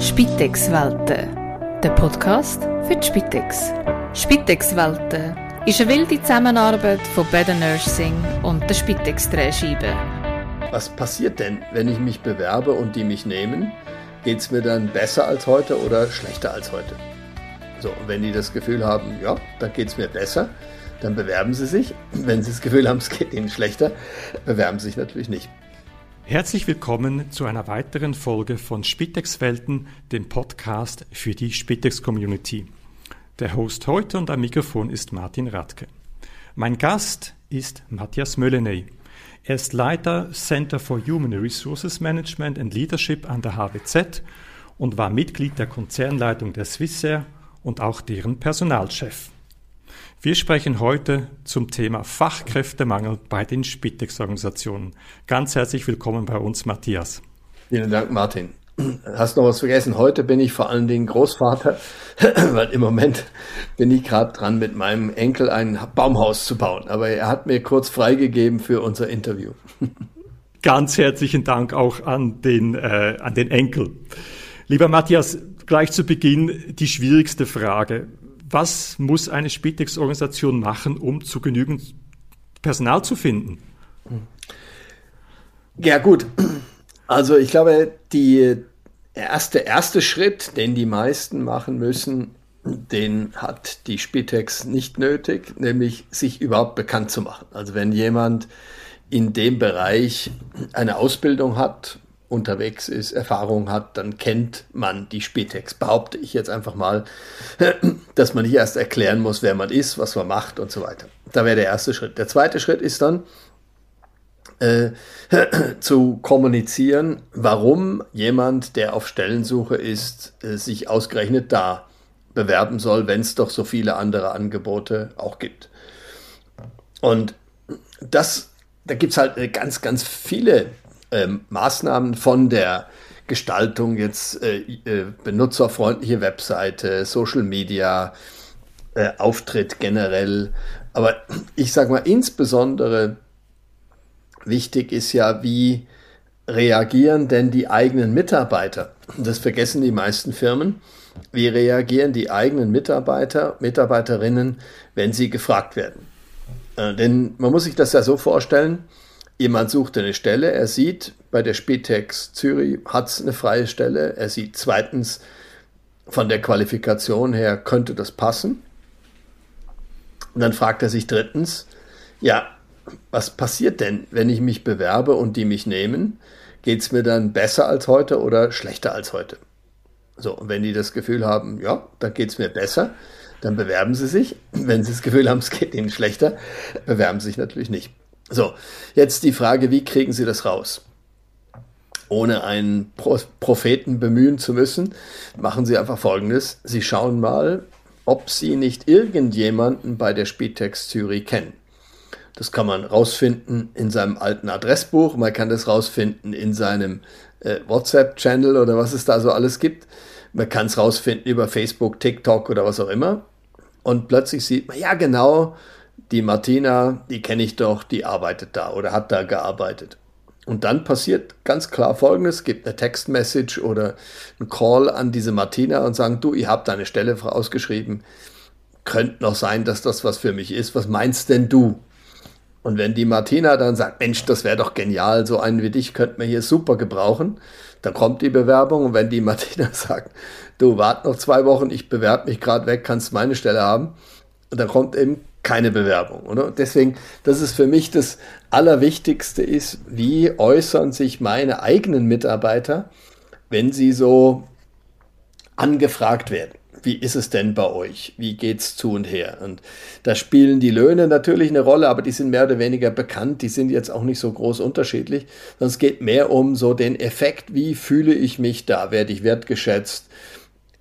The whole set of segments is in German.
Spitex Welten, der Podcast für die Spitex. Spitex Welten ist eine wilde Zusammenarbeit von Better Nursing und der Spitex Drehscheibe. Was passiert denn, wenn ich mich bewerbe und die mich nehmen? Geht es mir dann besser als heute oder schlechter als heute? So, wenn die das Gefühl haben, ja, dann geht es mir besser, dann bewerben sie sich. Wenn sie das Gefühl haben, es geht ihnen schlechter, bewerben sie sich natürlich nicht. Herzlich willkommen zu einer weiteren Folge von Spitex Welten, dem Podcast für die Spitex Community. Der Host heute und am Mikrofon ist Martin Radke. Mein Gast ist Matthias Mölleney. Er ist Leiter Center for Human Resources Management and Leadership an der HWZ und war Mitglied der Konzernleitung der Swissair und auch deren Personalchef. Wir sprechen heute zum Thema Fachkräftemangel bei den Spitex-Organisationen. Ganz herzlich willkommen bei uns, Matthias. Vielen Dank, Martin. Hast noch was vergessen? Heute bin ich vor allen Dingen Großvater, weil im Moment bin ich gerade dran, mit meinem Enkel ein Baumhaus zu bauen. Aber er hat mir kurz freigegeben für unser Interview. Ganz herzlichen Dank auch an den, äh, an den Enkel. Lieber Matthias, gleich zu Beginn die schwierigste Frage was muss eine Spitex-Organisation machen, um zu genügend Personal zu finden? Ja, gut. Also ich glaube, die erste, erste Schritt, den die meisten machen müssen, den hat die Spitex nicht nötig, nämlich sich überhaupt bekannt zu machen. Also wenn jemand in dem Bereich eine Ausbildung hat, unterwegs ist, Erfahrung hat, dann kennt man die Spitex. Behaupte ich jetzt einfach mal, dass man hier erst erklären muss, wer man ist, was man macht und so weiter. Da wäre der erste Schritt. Der zweite Schritt ist dann äh, zu kommunizieren, warum jemand, der auf Stellensuche ist, äh, sich ausgerechnet da bewerben soll, wenn es doch so viele andere Angebote auch gibt. Und das, da gibt es halt ganz, ganz viele ähm, Maßnahmen von der Gestaltung jetzt äh, äh, benutzerfreundliche Webseite, Social Media, äh, Auftritt generell. Aber ich sage mal, insbesondere wichtig ist ja, wie reagieren denn die eigenen Mitarbeiter? Das vergessen die meisten Firmen. Wie reagieren die eigenen Mitarbeiter, Mitarbeiterinnen, wenn sie gefragt werden? Äh, denn man muss sich das ja so vorstellen, Jemand sucht eine Stelle, er sieht, bei der Spitex Zürich hat es eine freie Stelle, er sieht zweitens, von der Qualifikation her könnte das passen. Und dann fragt er sich drittens, ja, was passiert denn, wenn ich mich bewerbe und die mich nehmen? Geht es mir dann besser als heute oder schlechter als heute? So, und wenn die das Gefühl haben, ja, dann geht es mir besser, dann bewerben sie sich. Wenn sie das Gefühl haben, es geht ihnen schlechter, bewerben sie sich natürlich nicht. So, jetzt die Frage, wie kriegen Sie das raus? Ohne einen Pro Propheten bemühen zu müssen, machen Sie einfach Folgendes. Sie schauen mal, ob Sie nicht irgendjemanden bei der Zürich kennen. Das kann man rausfinden in seinem alten Adressbuch, man kann das rausfinden in seinem äh, WhatsApp-Channel oder was es da so alles gibt. Man kann es rausfinden über Facebook, TikTok oder was auch immer. Und plötzlich sieht man, ja genau, die Martina, die kenne ich doch, die arbeitet da oder hat da gearbeitet. Und dann passiert ganz klar Folgendes, es gibt eine Textmessage oder ein Call an diese Martina und sagen, du, ihr habt eine Stelle ausgeschrieben, könnte noch sein, dass das was für mich ist, was meinst denn du? Und wenn die Martina dann sagt, Mensch, das wäre doch genial, so einen wie dich könnte man hier super gebrauchen, dann kommt die Bewerbung und wenn die Martina sagt, du wart noch zwei Wochen, ich bewerbe mich gerade weg, kannst meine Stelle haben, und dann kommt eben keine Bewerbung. Oder? Deswegen, das ist für mich das Allerwichtigste ist, wie äußern sich meine eigenen Mitarbeiter, wenn sie so angefragt werden. Wie ist es denn bei euch? Wie geht's zu und her? Und da spielen die Löhne natürlich eine Rolle, aber die sind mehr oder weniger bekannt. Die sind jetzt auch nicht so groß unterschiedlich, sondern es geht mehr um so den Effekt, wie fühle ich mich da? Werde ich wertgeschätzt?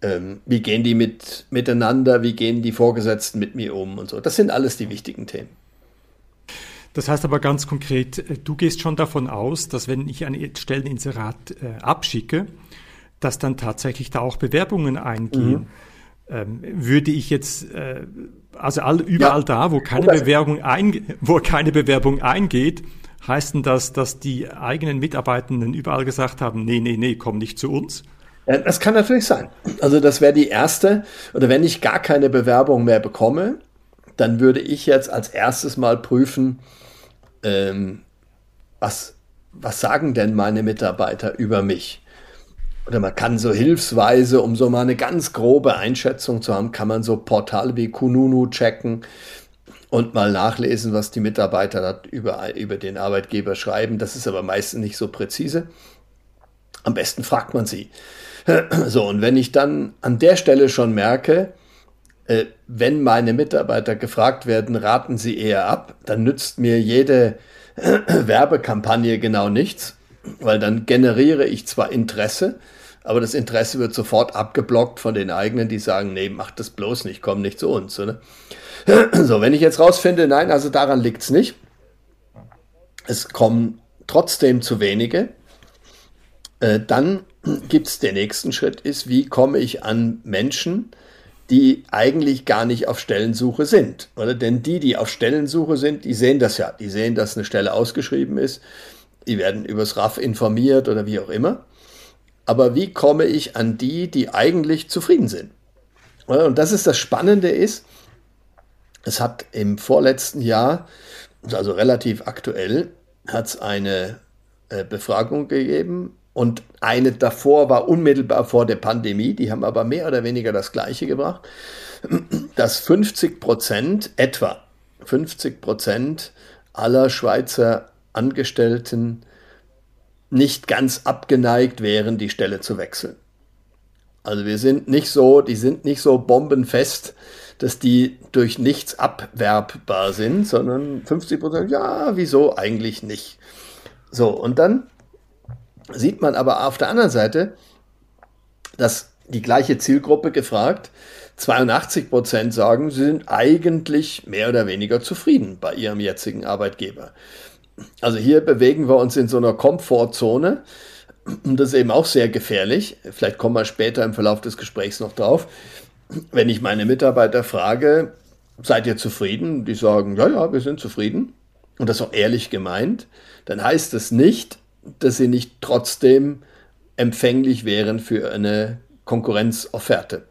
Ähm, wie gehen die mit, miteinander, wie gehen die Vorgesetzten mit mir um und so. Das sind alles die wichtigen Themen. Das heißt aber ganz konkret, äh, du gehst schon davon aus, dass wenn ich ein Stelleninserat äh, abschicke, dass dann tatsächlich da auch Bewerbungen eingehen. Mhm. Ähm, würde ich jetzt, äh, also all, überall ja. da, wo keine, Bewerbung ein, wo keine Bewerbung eingeht, heißt denn das, dass die eigenen Mitarbeitenden überall gesagt haben, nee, nee, nee, komm nicht zu uns? Das kann natürlich sein. Also das wäre die erste, oder wenn ich gar keine Bewerbung mehr bekomme, dann würde ich jetzt als erstes mal prüfen, ähm, was, was sagen denn meine Mitarbeiter über mich? Oder man kann so hilfsweise, um so mal eine ganz grobe Einschätzung zu haben, kann man so Portale wie Kununu checken und mal nachlesen, was die Mitarbeiter über, über den Arbeitgeber schreiben. Das ist aber meistens nicht so präzise. Am besten fragt man sie. So, und wenn ich dann an der Stelle schon merke, äh, wenn meine Mitarbeiter gefragt werden, raten sie eher ab, dann nützt mir jede Werbekampagne genau nichts, weil dann generiere ich zwar Interesse, aber das Interesse wird sofort abgeblockt von den eigenen, die sagen, nee, mach das bloß nicht, komm nicht zu uns. Oder? So, wenn ich jetzt rausfinde, nein, also daran liegt es nicht. Es kommen trotzdem zu wenige, äh, dann gibt es den nächsten Schritt, ist, wie komme ich an Menschen, die eigentlich gar nicht auf Stellensuche sind. Oder? Denn die, die auf Stellensuche sind, die sehen das ja. Die sehen, dass eine Stelle ausgeschrieben ist. Die werden übers RAF informiert oder wie auch immer. Aber wie komme ich an die, die eigentlich zufrieden sind? Und das ist das Spannende ist, es hat im vorletzten Jahr, also relativ aktuell, hat es eine äh, Befragung gegeben und eine davor war unmittelbar vor der Pandemie, die haben aber mehr oder weniger das Gleiche gebracht, dass 50 Prozent, etwa 50 Prozent aller Schweizer Angestellten nicht ganz abgeneigt wären, die Stelle zu wechseln. Also wir sind nicht so, die sind nicht so bombenfest, dass die durch nichts abwerbbar sind, sondern 50 Prozent, ja, wieso eigentlich nicht. So, und dann sieht man aber auf der anderen Seite, dass die gleiche Zielgruppe gefragt, 82 Prozent sagen, sie sind eigentlich mehr oder weniger zufrieden bei ihrem jetzigen Arbeitgeber. Also hier bewegen wir uns in so einer Komfortzone und das ist eben auch sehr gefährlich. Vielleicht kommen wir später im Verlauf des Gesprächs noch drauf. Wenn ich meine Mitarbeiter frage, seid ihr zufrieden? Die sagen, ja, ja, wir sind zufrieden. Und das auch ehrlich gemeint. Dann heißt es nicht, dass sie nicht trotzdem empfänglich wären für eine Konkurrenzofferte.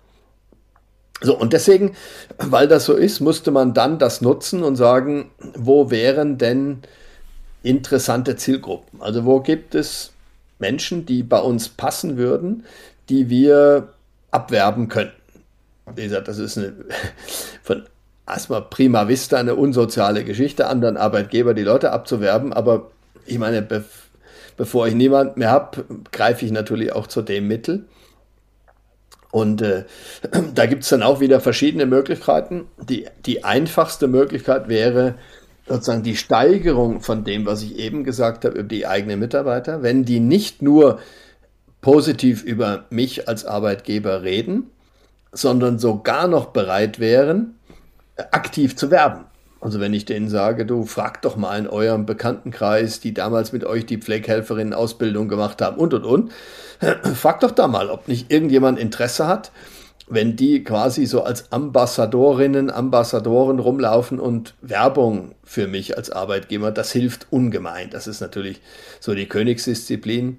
So, und deswegen, weil das so ist, musste man dann das nutzen und sagen, wo wären denn interessante Zielgruppen? Also wo gibt es Menschen, die bei uns passen würden, die wir abwerben könnten? Wie gesagt, das ist eine, von erstmal prima vista eine unsoziale Geschichte, anderen Arbeitgeber die Leute abzuwerben, aber ich meine, bevor ich niemand mehr habe, greife ich natürlich auch zu dem Mittel. Und äh, da gibt es dann auch wieder verschiedene Möglichkeiten. Die, die einfachste Möglichkeit wäre sozusagen die Steigerung von dem, was ich eben gesagt habe, über die eigenen Mitarbeiter. Wenn die nicht nur positiv über mich als Arbeitgeber reden, sondern sogar noch bereit wären, aktiv zu werben. Also wenn ich denen sage, du fragt doch mal in eurem Bekanntenkreis, die damals mit euch die Pflegehelferinnen Ausbildung gemacht haben und und und, fragt doch da mal, ob nicht irgendjemand Interesse hat, wenn die quasi so als Ambassadorinnen, Ambassadoren rumlaufen und Werbung für mich als Arbeitgeber, das hilft ungemein. Das ist natürlich so die Königsdisziplin,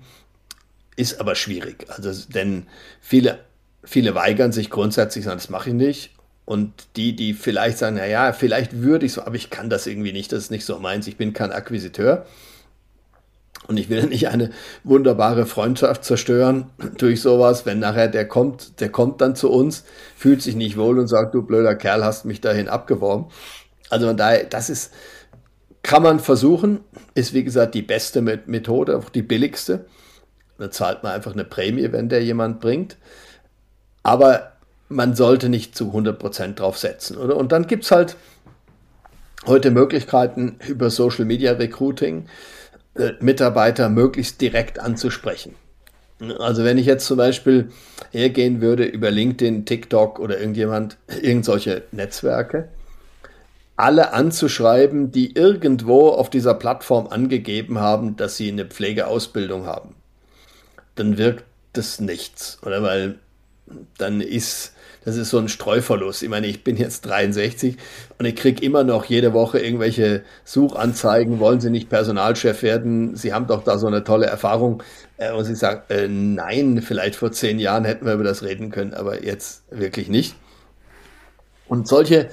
ist aber schwierig. Also denn viele viele weigern sich grundsätzlich, sagen, das mache ich nicht. Und die, die vielleicht sagen, naja, vielleicht würde ich so, aber ich kann das irgendwie nicht, das ist nicht so meins, ich bin kein Akquisiteur. Und ich will nicht eine wunderbare Freundschaft zerstören durch sowas, wenn nachher der kommt, der kommt dann zu uns, fühlt sich nicht wohl und sagt, du blöder Kerl, hast mich dahin abgeworben. Also von daher, das ist, kann man versuchen, ist wie gesagt die beste Methode, auch die billigste. Da zahlt man einfach eine Prämie, wenn der jemand bringt. Aber man sollte nicht zu 100% drauf setzen. Oder? Und dann gibt es halt heute Möglichkeiten über Social Media Recruiting, äh, Mitarbeiter möglichst direkt anzusprechen. Also wenn ich jetzt zum Beispiel hergehen würde über LinkedIn, TikTok oder irgendjemand, irgendwelche Netzwerke, alle anzuschreiben, die irgendwo auf dieser Plattform angegeben haben, dass sie eine Pflegeausbildung haben, dann wirkt das nichts, oder? Weil dann ist das ist so ein Streuverlust. Ich meine, ich bin jetzt 63 und ich kriege immer noch jede Woche irgendwelche Suchanzeigen. Wollen Sie nicht Personalchef werden? Sie haben doch da so eine tolle Erfahrung. Äh, und Sie sagen, äh, nein, vielleicht vor zehn Jahren hätten wir über das reden können, aber jetzt wirklich nicht. Und solche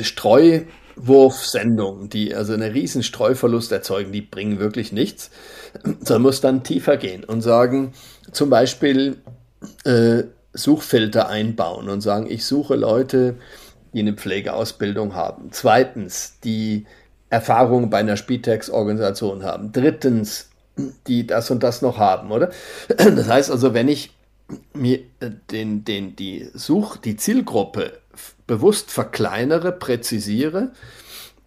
Streuwurfsendungen, die also einen riesen Streuverlust erzeugen, die bringen wirklich nichts. Man muss dann tiefer gehen und sagen, zum Beispiel, äh, Suchfilter einbauen und sagen, ich suche Leute, die eine Pflegeausbildung haben. Zweitens, die Erfahrung bei einer Spitex-Organisation haben. Drittens, die das und das noch haben, oder? Das heißt also, wenn ich mir äh, den, den, die Such, die Zielgruppe bewusst verkleinere, präzisiere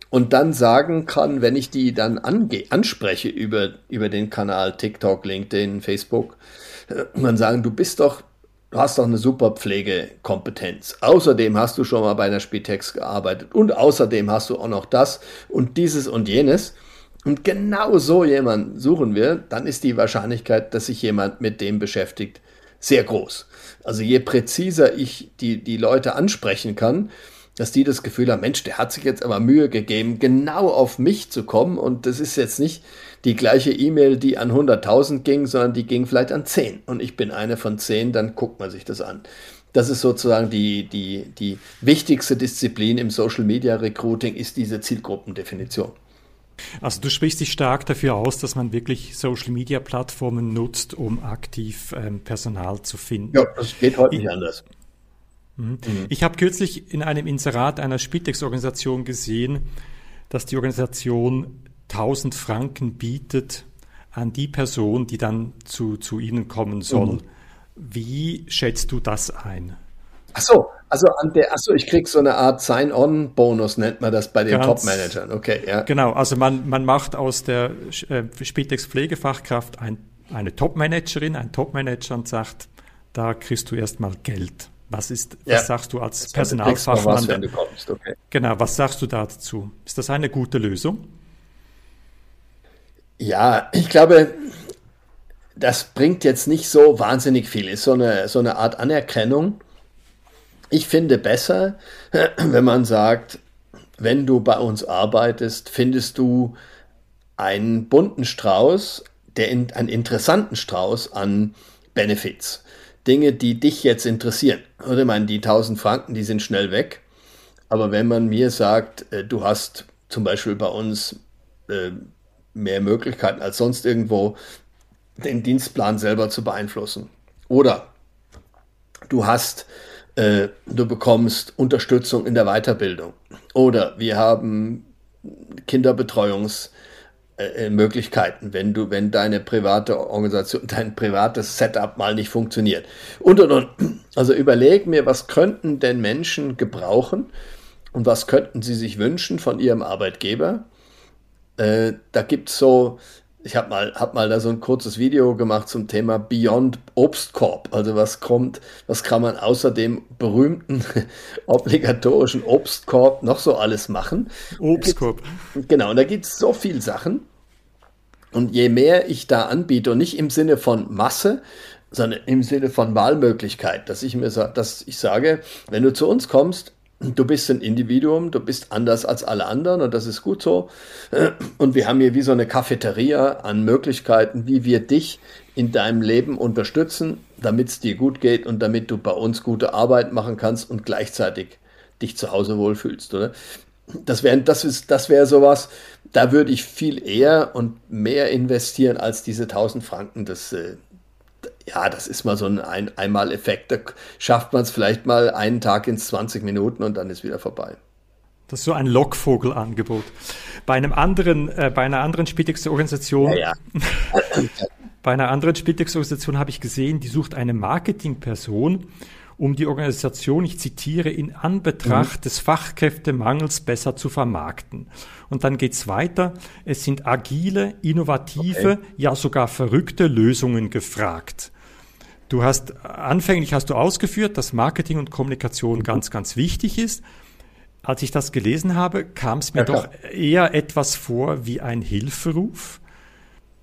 und dann sagen kann, wenn ich die dann ange anspreche über, über den Kanal TikTok, LinkedIn, Facebook, äh, man sagen, du bist doch Du hast doch eine super Pflegekompetenz. Außerdem hast du schon mal bei einer Spitex gearbeitet und außerdem hast du auch noch das und dieses und jenes. Und genau so jemanden suchen wir, dann ist die Wahrscheinlichkeit, dass sich jemand mit dem beschäftigt, sehr groß. Also je präziser ich die, die Leute ansprechen kann, dass die das Gefühl haben, Mensch, der hat sich jetzt aber Mühe gegeben, genau auf mich zu kommen. Und das ist jetzt nicht die gleiche E-Mail, die an 100.000 ging, sondern die ging vielleicht an 10. Und ich bin eine von 10, dann guckt man sich das an. Das ist sozusagen die, die, die wichtigste Disziplin im Social Media Recruiting, ist diese Zielgruppendefinition. Also du sprichst dich stark dafür aus, dass man wirklich Social-Media-Plattformen nutzt, um aktiv ähm, Personal zu finden. Ja, das geht heute nicht anders. Mhm. Mhm. Ich habe kürzlich in einem Inserat einer Spitex-Organisation gesehen, dass die Organisation 1000 Franken bietet an die Person, die dann zu, zu Ihnen kommen soll. Mhm. Wie schätzt du das ein? Ach so, also an der, ach so, ich krieg so eine Art Sign-on-Bonus, nennt man das bei den Top-Managern. Okay, ja. Genau, also man, man macht aus der äh, Spitex-Pflegefachkraft ein, eine Top-Managerin, ein Top-Manager und sagt, da kriegst du erstmal Geld. Was ist, ja. was sagst du als Personalfachmann? Was, du okay. Genau, was sagst du dazu? Ist das eine gute Lösung? Ja, ich glaube, das bringt jetzt nicht so wahnsinnig viel. Ist so eine, so eine Art Anerkennung. Ich finde besser, wenn man sagt, wenn du bei uns arbeitest, findest du einen bunten Strauß, der in, einen interessanten Strauß an Benefits. Dinge, die dich jetzt interessieren. Oder ich meine, die 1000 Franken, die sind schnell weg. Aber wenn man mir sagt, äh, du hast zum Beispiel bei uns äh, mehr Möglichkeiten als sonst irgendwo, den Dienstplan selber zu beeinflussen. Oder du hast, äh, du bekommst Unterstützung in der Weiterbildung. Oder wir haben Kinderbetreuungsmöglichkeiten, äh, wenn du, wenn deine private Organisation, dein privates Setup mal nicht funktioniert. Und und und. Also überleg mir, was könnten denn Menschen gebrauchen und was könnten sie sich wünschen von ihrem Arbeitgeber? Äh, da gibt es so, ich habe mal, hab mal da so ein kurzes Video gemacht zum Thema Beyond Obstkorb. Also was kommt, was kann man außer dem berühmten obligatorischen Obstkorb noch so alles machen? Obstkorb. Genau, und da gibt es so viele Sachen. Und je mehr ich da anbiete, und nicht im Sinne von Masse, sondern im Sinne von Wahlmöglichkeit, dass ich mir dass ich sage, wenn du zu uns kommst, Du bist ein Individuum, du bist anders als alle anderen und das ist gut so. Und wir haben hier wie so eine Cafeteria an Möglichkeiten, wie wir dich in deinem Leben unterstützen, damit es dir gut geht und damit du bei uns gute Arbeit machen kannst und gleichzeitig dich zu Hause wohlfühlst, oder? Das wäre das ist, das wäre sowas, da würde ich viel eher und mehr investieren als diese 1000 Franken. Das, äh, ja, das ist mal so ein, ein Einmaleffekt. Da schafft man es vielleicht mal einen Tag ins 20 Minuten und dann ist wieder vorbei. Das ist so ein Lockvogelangebot. Bei einem anderen, äh, bei einer anderen Spitex-Organisation, ja, ja. bei einer anderen Spitex-Organisation habe ich gesehen, die sucht eine Marketingperson, um die Organisation, ich zitiere, in Anbetracht mhm. des Fachkräftemangels besser zu vermarkten. Und dann geht's weiter. Es sind agile, innovative, okay. ja sogar verrückte Lösungen gefragt. Du hast, anfänglich hast du ausgeführt, dass Marketing und Kommunikation mhm. ganz, ganz wichtig ist. Als ich das gelesen habe, kam es mir ja, doch eher etwas vor wie ein Hilferuf.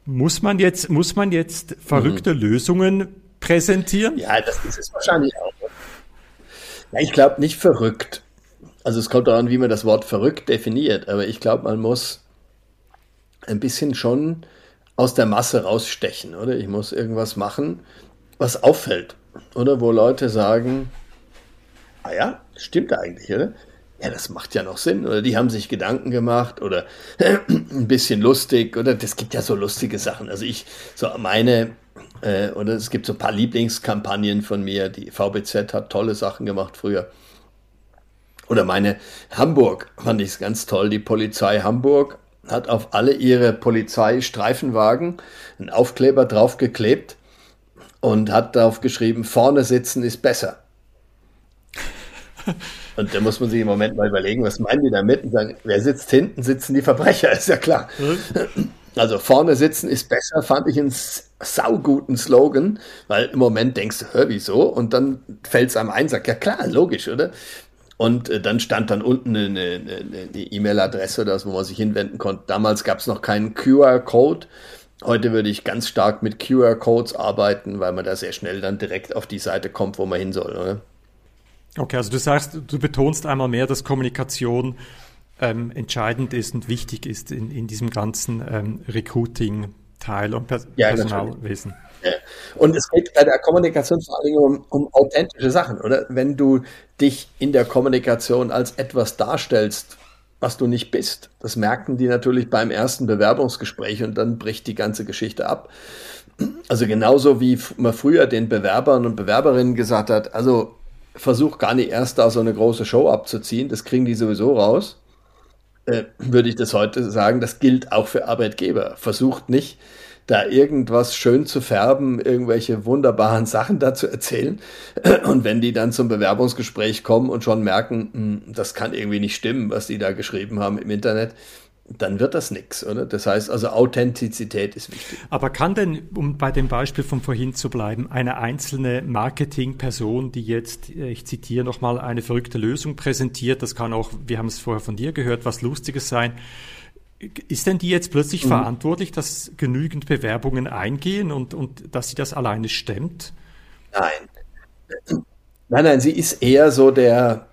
Muss man jetzt, muss man jetzt verrückte mhm. Lösungen präsentieren? Ja, das ist es wahrscheinlich auch. Ja, ich glaube nicht verrückt. Also es kommt daran, wie man das Wort verrückt definiert, aber ich glaube, man muss ein bisschen schon aus der Masse rausstechen, oder? Ich muss irgendwas machen, was auffällt, oder? Wo Leute sagen, ah ja, stimmt eigentlich, oder? Ja, das macht ja noch Sinn. Oder die haben sich Gedanken gemacht oder ein bisschen lustig oder das gibt ja so lustige Sachen. Also ich, so meine, äh, oder es gibt so ein paar Lieblingskampagnen von mir. Die VBZ hat tolle Sachen gemacht früher. Oder meine Hamburg fand ich es ganz toll. Die Polizei Hamburg hat auf alle ihre Polizeistreifenwagen einen Aufkleber draufgeklebt und hat darauf geschrieben, vorne sitzen ist besser. Und da muss man sich im Moment mal überlegen, was meinen die damit und sagen, wer sitzt hinten, sitzen die Verbrecher, ist ja klar. Mhm. Also vorne sitzen ist besser, fand ich einen sauguten Slogan, weil im Moment denkst du, hör, wieso? Und dann fällt es einem ein, sagt, ja klar, logisch, oder? Und äh, dann stand dann unten eine, eine, eine E-Mail-Adresse, das, wo man sich hinwenden konnte. Damals gab es noch keinen QR-Code. Heute würde ich ganz stark mit QR-Codes arbeiten, weil man da sehr schnell dann direkt auf die Seite kommt, wo man hin soll. Oder? Okay, also du sagst, du betonst einmal mehr, dass Kommunikation ähm, entscheidend ist und wichtig ist in, in diesem ganzen ähm, Recruiting-Teil und Pers ja, Personalwesen. Ja. Und es geht bei der Kommunikation vor allem um, um authentische Sachen, oder? Wenn du dich in der Kommunikation als etwas darstellst, was du nicht bist, das merken die natürlich beim ersten Bewerbungsgespräch und dann bricht die ganze Geschichte ab. Also genauso wie man früher den Bewerbern und Bewerberinnen gesagt hat, also versuch gar nicht erst da so eine große Show abzuziehen, das kriegen die sowieso raus, äh, würde ich das heute sagen, das gilt auch für Arbeitgeber. Versucht nicht, da irgendwas schön zu färben, irgendwelche wunderbaren Sachen dazu erzählen. Und wenn die dann zum Bewerbungsgespräch kommen und schon merken, hm, das kann irgendwie nicht stimmen, was die da geschrieben haben im Internet, dann wird das nichts, oder? Das heißt also, Authentizität ist wichtig. Aber kann denn, um bei dem Beispiel von vorhin zu bleiben, eine einzelne Marketingperson, die jetzt, äh, ich zitiere nochmal, eine verrückte Lösung präsentiert, das kann auch, wir haben es vorher von dir gehört, was Lustiges sein, ist denn die jetzt plötzlich mhm. verantwortlich, dass genügend Bewerbungen eingehen und, und dass sie das alleine stemmt? Nein. Nein, nein, sie ist eher so der,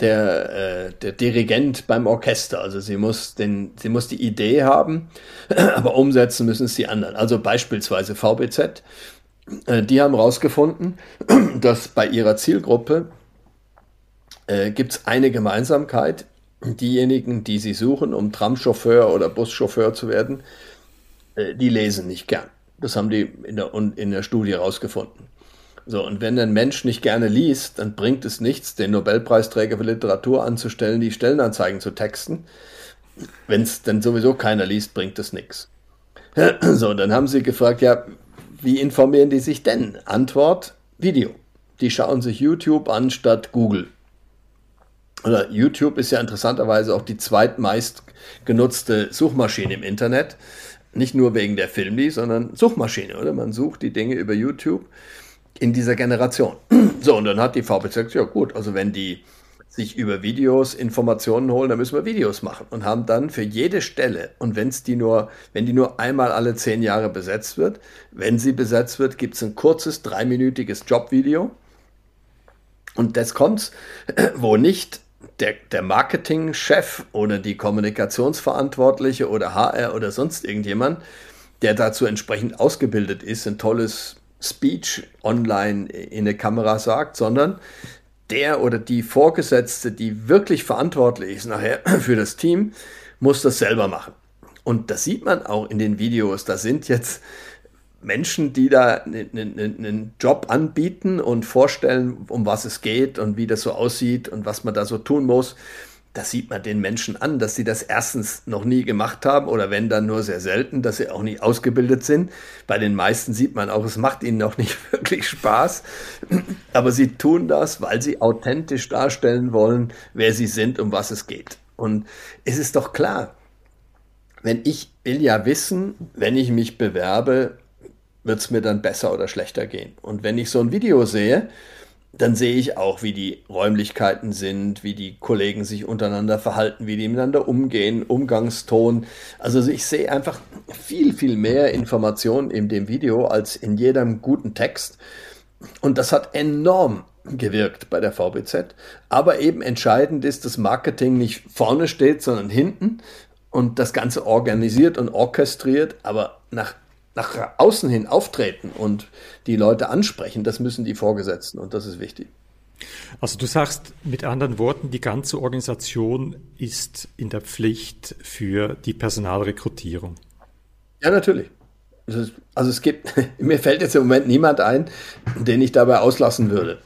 der, äh, der Dirigent beim Orchester. Also sie muss, den, sie muss die Idee haben, aber umsetzen müssen es die anderen. Also beispielsweise VBZ. Äh, die haben herausgefunden, dass bei ihrer Zielgruppe äh, gibt es eine Gemeinsamkeit. Diejenigen, die sie suchen, um Tramchauffeur oder Buschauffeur zu werden, äh, die lesen nicht gern. Das haben die in der, in der Studie herausgefunden. So, und wenn ein Mensch nicht gerne liest, dann bringt es nichts, den Nobelpreisträger für Literatur anzustellen, die Stellenanzeigen zu texten. Wenn es dann sowieso keiner liest, bringt es nichts. So, dann haben sie gefragt, ja, wie informieren die sich denn? Antwort, Video. Die schauen sich YouTube an statt Google. Oder YouTube ist ja interessanterweise auch die zweitmeist genutzte Suchmaschine im Internet. Nicht nur wegen der Filmli, sondern Suchmaschine, oder? Man sucht die Dinge über YouTube in dieser Generation. So, und dann hat die VPZ gesagt, ja gut, also wenn die sich über Videos Informationen holen, dann müssen wir Videos machen und haben dann für jede Stelle und wenn die nur, wenn die nur einmal alle zehn Jahre besetzt wird, wenn sie besetzt wird, gibt es ein kurzes dreiminütiges Jobvideo und das kommt, wo nicht der, der Marketingchef oder die Kommunikationsverantwortliche oder HR oder sonst irgendjemand, der dazu entsprechend ausgebildet ist, ein tolles Speech online in eine Kamera sagt, sondern der oder die Vorgesetzte, die wirklich verantwortlich ist nachher für das Team, muss das selber machen. Und das sieht man auch in den Videos. Da sind jetzt Menschen, die da einen Job anbieten und vorstellen, um was es geht und wie das so aussieht und was man da so tun muss das sieht man den Menschen an, dass sie das erstens noch nie gemacht haben oder wenn dann nur sehr selten, dass sie auch nicht ausgebildet sind. Bei den meisten sieht man auch, es macht ihnen noch nicht wirklich Spaß, aber sie tun das, weil sie authentisch darstellen wollen, wer sie sind, um was es geht. Und es ist doch klar, wenn ich will ja wissen, wenn ich mich bewerbe, wird es mir dann besser oder schlechter gehen. Und wenn ich so ein Video sehe, dann sehe ich auch, wie die Räumlichkeiten sind, wie die Kollegen sich untereinander verhalten, wie die miteinander umgehen, Umgangston. Also ich sehe einfach viel, viel mehr Informationen in dem Video als in jedem guten Text. Und das hat enorm gewirkt bei der VBZ. Aber eben entscheidend ist, dass Marketing nicht vorne steht, sondern hinten und das Ganze organisiert und orchestriert, aber nach, nach außen hin auftreten und die Leute ansprechen, das müssen die Vorgesetzten und das ist wichtig. Also du sagst mit anderen Worten, die ganze Organisation ist in der Pflicht für die Personalrekrutierung. Ja, natürlich. Also es gibt, mir fällt jetzt im Moment niemand ein, den ich dabei auslassen würde.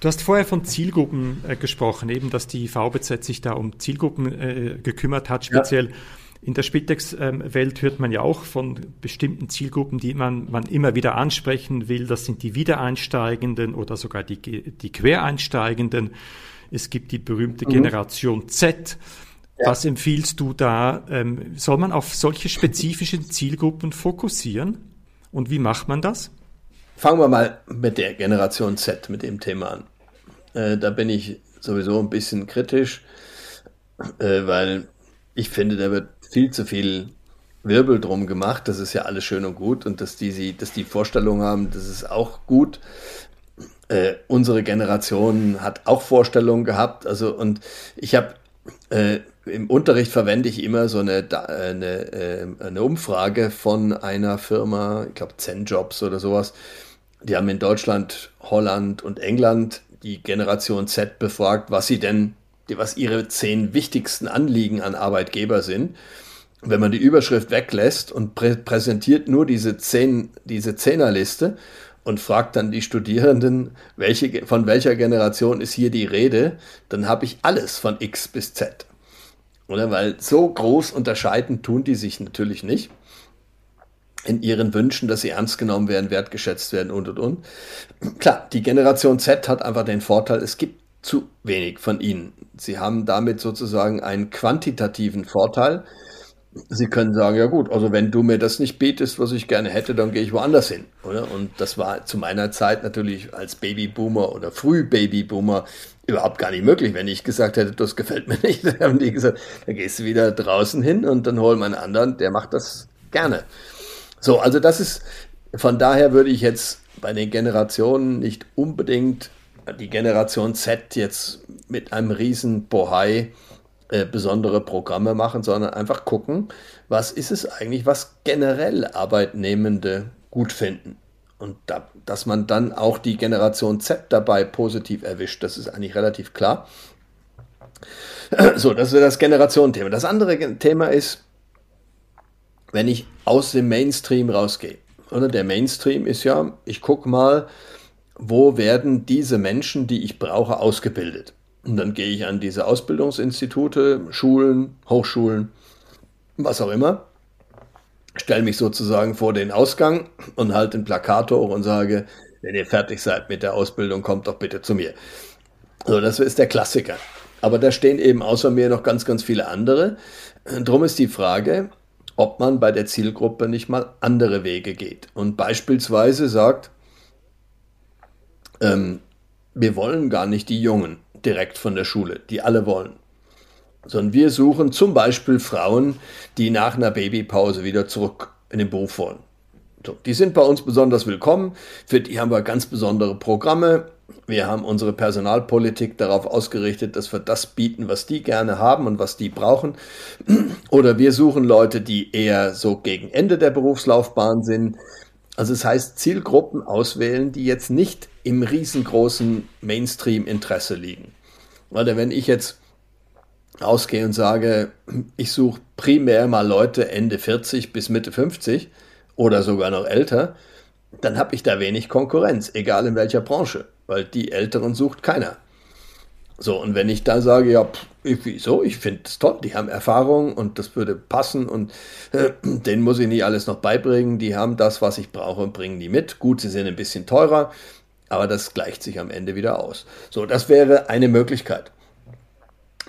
Du hast vorher von Zielgruppen äh, gesprochen, eben, dass die VBZ sich da um Zielgruppen äh, gekümmert hat, speziell. Ja. In der Spitex-Welt hört man ja auch von bestimmten Zielgruppen, die man, man immer wieder ansprechen will. Das sind die Wiedereinsteigenden oder sogar die, die Quereinsteigenden. Es gibt die berühmte mhm. Generation Z. Ja. Was empfiehlst du da? Ähm, soll man auf solche spezifischen Zielgruppen fokussieren? Und wie macht man das? Fangen wir mal mit der Generation Z, mit dem Thema an. Äh, da bin ich sowieso ein bisschen kritisch, äh, weil ich finde, da wird viel zu viel Wirbel drum gemacht. Das ist ja alles schön und gut und dass die, sie, dass die Vorstellung haben, das ist auch gut. Äh, unsere Generation hat auch Vorstellungen gehabt. Also und ich habe äh, im Unterricht verwende ich immer so eine, eine, äh, eine Umfrage von einer Firma, ich glaube Zen Jobs oder sowas. Die haben in Deutschland, Holland und England die Generation Z befragt, was sie denn, was ihre zehn wichtigsten Anliegen an Arbeitgeber sind. Wenn man die Überschrift weglässt und prä präsentiert nur diese zehn, diese Zehnerliste und fragt dann die Studierenden, welche, von welcher Generation ist hier die Rede, dann habe ich alles von X bis Z. Oder? Weil so groß unterscheiden tun die sich natürlich nicht in ihren Wünschen, dass sie ernst genommen werden, wertgeschätzt werden und und und. Klar, die Generation Z hat einfach den Vorteil, es gibt zu wenig von ihnen. Sie haben damit sozusagen einen quantitativen Vorteil. Sie können sagen, ja gut, also wenn du mir das nicht bietest, was ich gerne hätte, dann gehe ich woanders hin, oder? Und das war zu meiner Zeit natürlich als Babyboomer oder Früh-Babyboomer überhaupt gar nicht möglich. Wenn ich gesagt hätte, das gefällt mir nicht, dann haben die gesagt, dann gehst du wieder draußen hin und dann holen wir einen anderen, der macht das gerne. So, also das ist, von daher würde ich jetzt bei den Generationen nicht unbedingt die Generation Z jetzt mit einem riesen Bohai äh, besondere Programme machen, sondern einfach gucken, was ist es eigentlich, was generell Arbeitnehmende gut finden. Und da, dass man dann auch die Generation Z dabei positiv erwischt, das ist eigentlich relativ klar. So, das ist das Generationenthema. Das andere Thema ist, wenn ich aus dem Mainstream rausgehe. Oder der Mainstream ist ja, ich gucke mal, wo werden diese Menschen, die ich brauche, ausgebildet. Und dann gehe ich an diese Ausbildungsinstitute, Schulen, Hochschulen, was auch immer stelle mich sozusagen vor den Ausgang und halte ein Plakat hoch und sage, wenn ihr fertig seid mit der Ausbildung, kommt doch bitte zu mir. So, das ist der Klassiker. Aber da stehen eben außer mir noch ganz, ganz viele andere. Drum ist die Frage, ob man bei der Zielgruppe nicht mal andere Wege geht und beispielsweise sagt, ähm, wir wollen gar nicht die Jungen direkt von der Schule, die alle wollen sondern wir suchen zum Beispiel Frauen, die nach einer Babypause wieder zurück in den Beruf wollen. So, die sind bei uns besonders willkommen. Für die haben wir ganz besondere Programme. Wir haben unsere Personalpolitik darauf ausgerichtet, dass wir das bieten, was die gerne haben und was die brauchen. Oder wir suchen Leute, die eher so gegen Ende der Berufslaufbahn sind. Also es das heißt Zielgruppen auswählen, die jetzt nicht im riesengroßen Mainstream-Interesse liegen. Weil wenn ich jetzt ausgehe und sage, ich suche primär mal Leute Ende 40 bis Mitte 50 oder sogar noch älter, dann habe ich da wenig Konkurrenz, egal in welcher Branche, weil die Älteren sucht keiner. So, und wenn ich da sage, ja, pff, wieso, ich finde es toll, die haben Erfahrung und das würde passen und äh, denen muss ich nicht alles noch beibringen, die haben das, was ich brauche und bringen die mit. Gut, sie sind ein bisschen teurer, aber das gleicht sich am Ende wieder aus. So, das wäre eine Möglichkeit.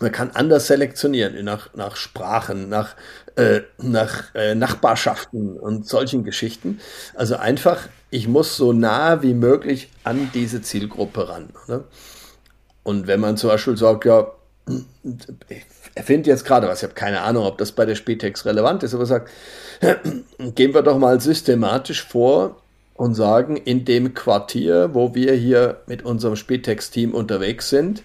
Man kann anders selektionieren, nach, nach Sprachen, nach, äh, nach äh, Nachbarschaften und solchen Geschichten. Also einfach, ich muss so nah wie möglich an diese Zielgruppe ran. Oder? Und wenn man zum Beispiel sagt, ja, ich erfinde jetzt gerade was, ich habe keine Ahnung, ob das bei der Spätex relevant ist, aber sagt, gehen wir doch mal systematisch vor, und sagen, in dem Quartier, wo wir hier mit unserem Spitex-Team unterwegs sind,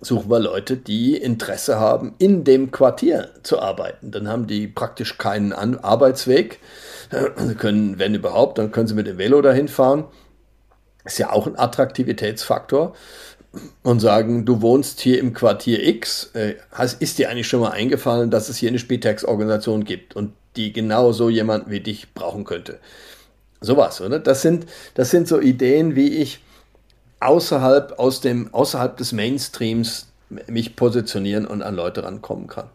suchen wir Leute, die Interesse haben, in dem Quartier zu arbeiten. Dann haben die praktisch keinen Arbeitsweg. Sie können, wenn überhaupt, dann können sie mit dem Velo dahin fahren. Ist ja auch ein Attraktivitätsfaktor. Und sagen, du wohnst hier im Quartier X. Äh, ist dir eigentlich schon mal eingefallen, dass es hier eine Spitex-Organisation gibt und die genau so jemanden wie dich brauchen könnte? Sowas, oder? Das sind, das sind so Ideen, wie ich außerhalb, aus dem, außerhalb des Mainstreams mich positionieren und an Leute rankommen kann.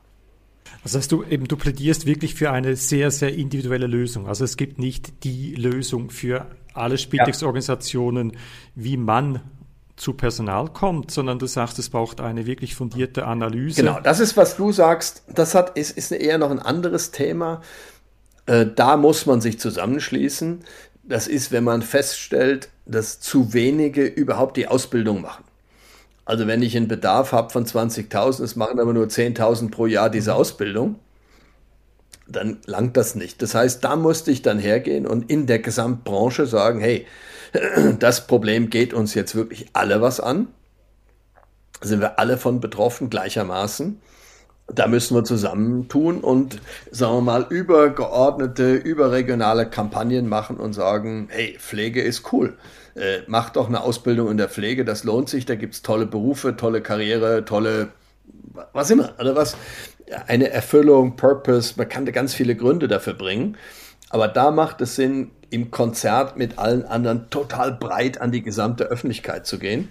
Das heißt, du eben du plädierst wirklich für eine sehr, sehr individuelle Lösung. Also es gibt nicht die Lösung für alle Spitex-Organisationen, wie man zu Personal kommt, sondern du sagst, es braucht eine wirklich fundierte Analyse. Genau, das ist, was du sagst. Das hat, ist, ist eher noch ein anderes Thema. Äh, da muss man sich zusammenschließen. Das ist, wenn man feststellt, dass zu wenige überhaupt die Ausbildung machen. Also wenn ich einen Bedarf habe von 20.000, es machen aber nur 10.000 pro Jahr diese mhm. Ausbildung, dann langt das nicht. Das heißt, da musste ich dann hergehen und in der Gesamtbranche sagen, hey, das Problem geht uns jetzt wirklich alle was an. Sind wir alle von betroffen gleichermaßen da müssen wir zusammentun und, sagen wir mal, übergeordnete, überregionale Kampagnen machen und sagen, hey, Pflege ist cool. Äh, mach doch eine Ausbildung in der Pflege, das lohnt sich, da gibt's tolle Berufe, tolle Karriere, tolle, was immer, oder was, eine Erfüllung, Purpose, man kann da ganz viele Gründe dafür bringen. Aber da macht es Sinn, im Konzert mit allen anderen total breit an die gesamte Öffentlichkeit zu gehen.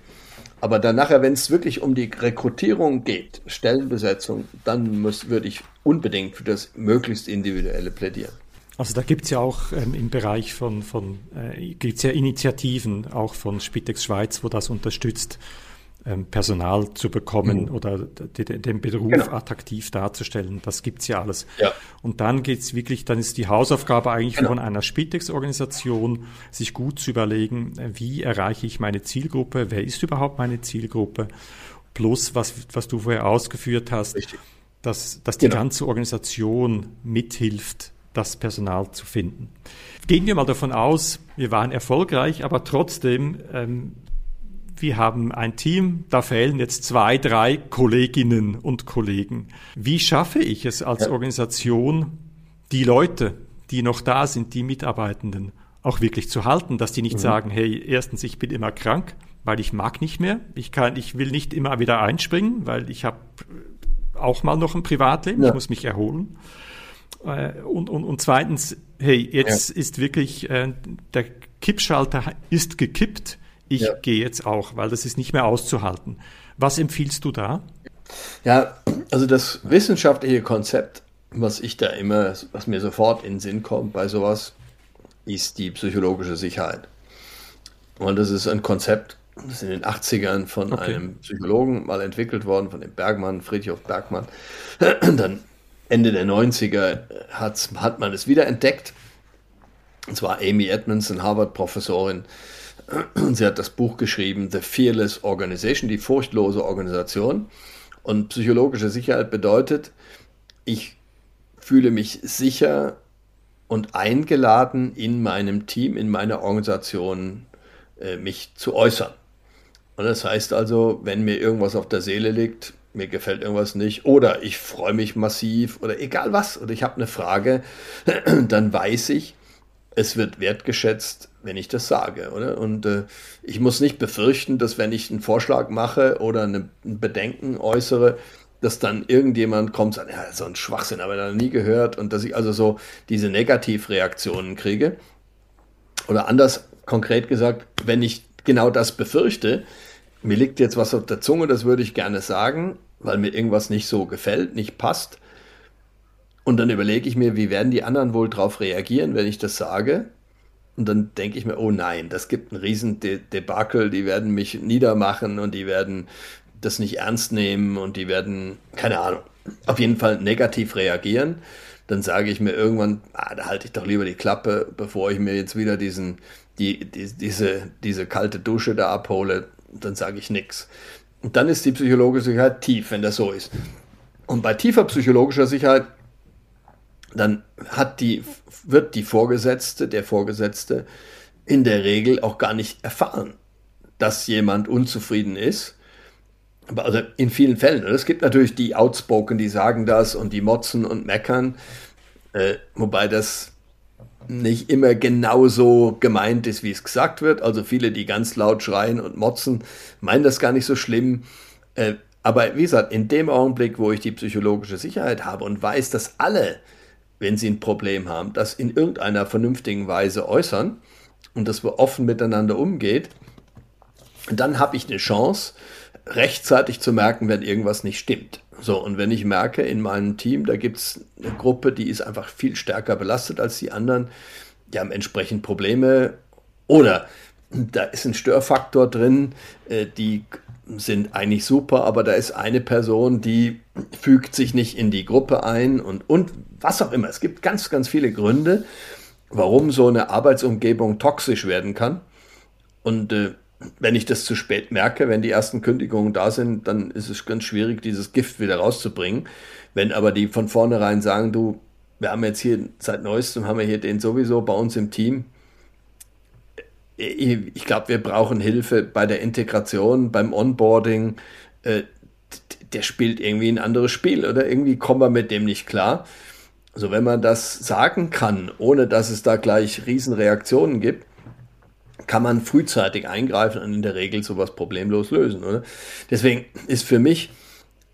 Aber dann nachher, wenn es wirklich um die Rekrutierung geht, Stellenbesetzung, dann würde ich unbedingt für das möglichst individuelle plädieren. Also da gibt es ja auch ähm, im Bereich von, von äh, gibt's ja Initiativen, auch von Spitex Schweiz, wo das unterstützt, Personal zu bekommen mhm. oder den Beruf genau. attraktiv darzustellen. Das gibt's ja alles. Ja. Und dann geht's wirklich, dann ist die Hausaufgabe eigentlich genau. von einer Spitex-Organisation, sich gut zu überlegen, wie erreiche ich meine Zielgruppe, wer ist überhaupt meine Zielgruppe, plus was, was du vorher ausgeführt hast, Richtig. dass, dass die genau. ganze Organisation mithilft, das Personal zu finden. Gehen wir mal davon aus, wir waren erfolgreich, aber trotzdem ähm, wir haben ein Team, da fehlen jetzt zwei, drei Kolleginnen und Kollegen. Wie schaffe ich es als Organisation, die Leute, die noch da sind, die Mitarbeitenden, auch wirklich zu halten, dass die nicht mhm. sagen, hey, erstens, ich bin immer krank, weil ich mag nicht mehr. Ich kann, ich will nicht immer wieder einspringen, weil ich habe auch mal noch ein Privatleben, ja. ich muss mich erholen. Äh, und, und, und zweitens, hey, jetzt ja. ist wirklich, äh, der Kippschalter ist gekippt ich ja. gehe jetzt auch, weil das ist nicht mehr auszuhalten. Was empfiehlst du da? Ja, also das wissenschaftliche Konzept, was ich da immer, was mir sofort in den Sinn kommt bei sowas, ist die psychologische Sicherheit. Und das ist ein Konzept, das ist in den 80ern von okay. einem Psychologen mal entwickelt worden, von dem Bergmann, Friedhof Bergmann. Dann Ende der 90er hat man es wieder entdeckt. Und zwar Amy Edmondson, Harvard-Professorin, sie hat das Buch geschrieben, The Fearless Organization, die furchtlose Organisation. Und psychologische Sicherheit bedeutet, ich fühle mich sicher und eingeladen in meinem Team, in meiner Organisation, äh, mich zu äußern. Und das heißt also, wenn mir irgendwas auf der Seele liegt, mir gefällt irgendwas nicht oder ich freue mich massiv oder egal was oder ich habe eine Frage, dann weiß ich, es wird wertgeschätzt, wenn ich das sage, oder? Und äh, ich muss nicht befürchten, dass wenn ich einen Vorschlag mache oder eine, ein Bedenken äußere, dass dann irgendjemand kommt und sagt, ja, so ein Schwachsinn, aber da nie gehört und dass ich also so diese Negativreaktionen kriege. Oder anders konkret gesagt, wenn ich genau das befürchte, mir liegt jetzt was auf der Zunge, das würde ich gerne sagen, weil mir irgendwas nicht so gefällt, nicht passt. Und dann überlege ich mir, wie werden die anderen wohl darauf reagieren, wenn ich das sage? Und dann denke ich mir, oh nein, das gibt ein riesen De Debakel, die werden mich niedermachen und die werden das nicht ernst nehmen und die werden, keine Ahnung, auf jeden Fall negativ reagieren. Dann sage ich mir irgendwann, ah, da halte ich doch lieber die Klappe, bevor ich mir jetzt wieder diesen, die, die, diese, diese kalte Dusche da abhole. Dann sage ich nichts. Und dann ist die psychologische Sicherheit tief, wenn das so ist. Und bei tiefer psychologischer Sicherheit dann hat die, wird die Vorgesetzte, der Vorgesetzte in der Regel auch gar nicht erfahren, dass jemand unzufrieden ist. Also in vielen Fällen. Es gibt natürlich die Outspoken, die sagen das und die motzen und meckern, äh, wobei das nicht immer genauso gemeint ist, wie es gesagt wird. Also viele, die ganz laut schreien und motzen, meinen das gar nicht so schlimm. Äh, aber wie gesagt, in dem Augenblick, wo ich die psychologische Sicherheit habe und weiß, dass alle, wenn sie ein Problem haben, das in irgendeiner vernünftigen Weise äußern und dass wir offen miteinander umgeht, dann habe ich eine Chance, rechtzeitig zu merken, wenn irgendwas nicht stimmt. So, und wenn ich merke, in meinem Team, da gibt es eine Gruppe, die ist einfach viel stärker belastet als die anderen, die haben entsprechend Probleme oder da ist ein Störfaktor drin, äh, die sind eigentlich super, aber da ist eine Person, die fügt sich nicht in die Gruppe ein und, und was auch immer. Es gibt ganz, ganz viele Gründe, warum so eine Arbeitsumgebung toxisch werden kann. Und äh, wenn ich das zu spät merke, wenn die ersten Kündigungen da sind, dann ist es ganz schwierig, dieses Gift wieder rauszubringen. Wenn aber die von vornherein sagen, du, wir haben jetzt hier seit neuestem haben wir hier den sowieso bei uns im Team. Ich glaube, wir brauchen Hilfe bei der Integration, beim Onboarding. Äh, der spielt irgendwie ein anderes Spiel oder irgendwie kommen wir mit dem nicht klar. Also wenn man das sagen kann, ohne dass es da gleich Riesenreaktionen gibt, kann man frühzeitig eingreifen und in der Regel sowas problemlos lösen. Oder? Deswegen ist für mich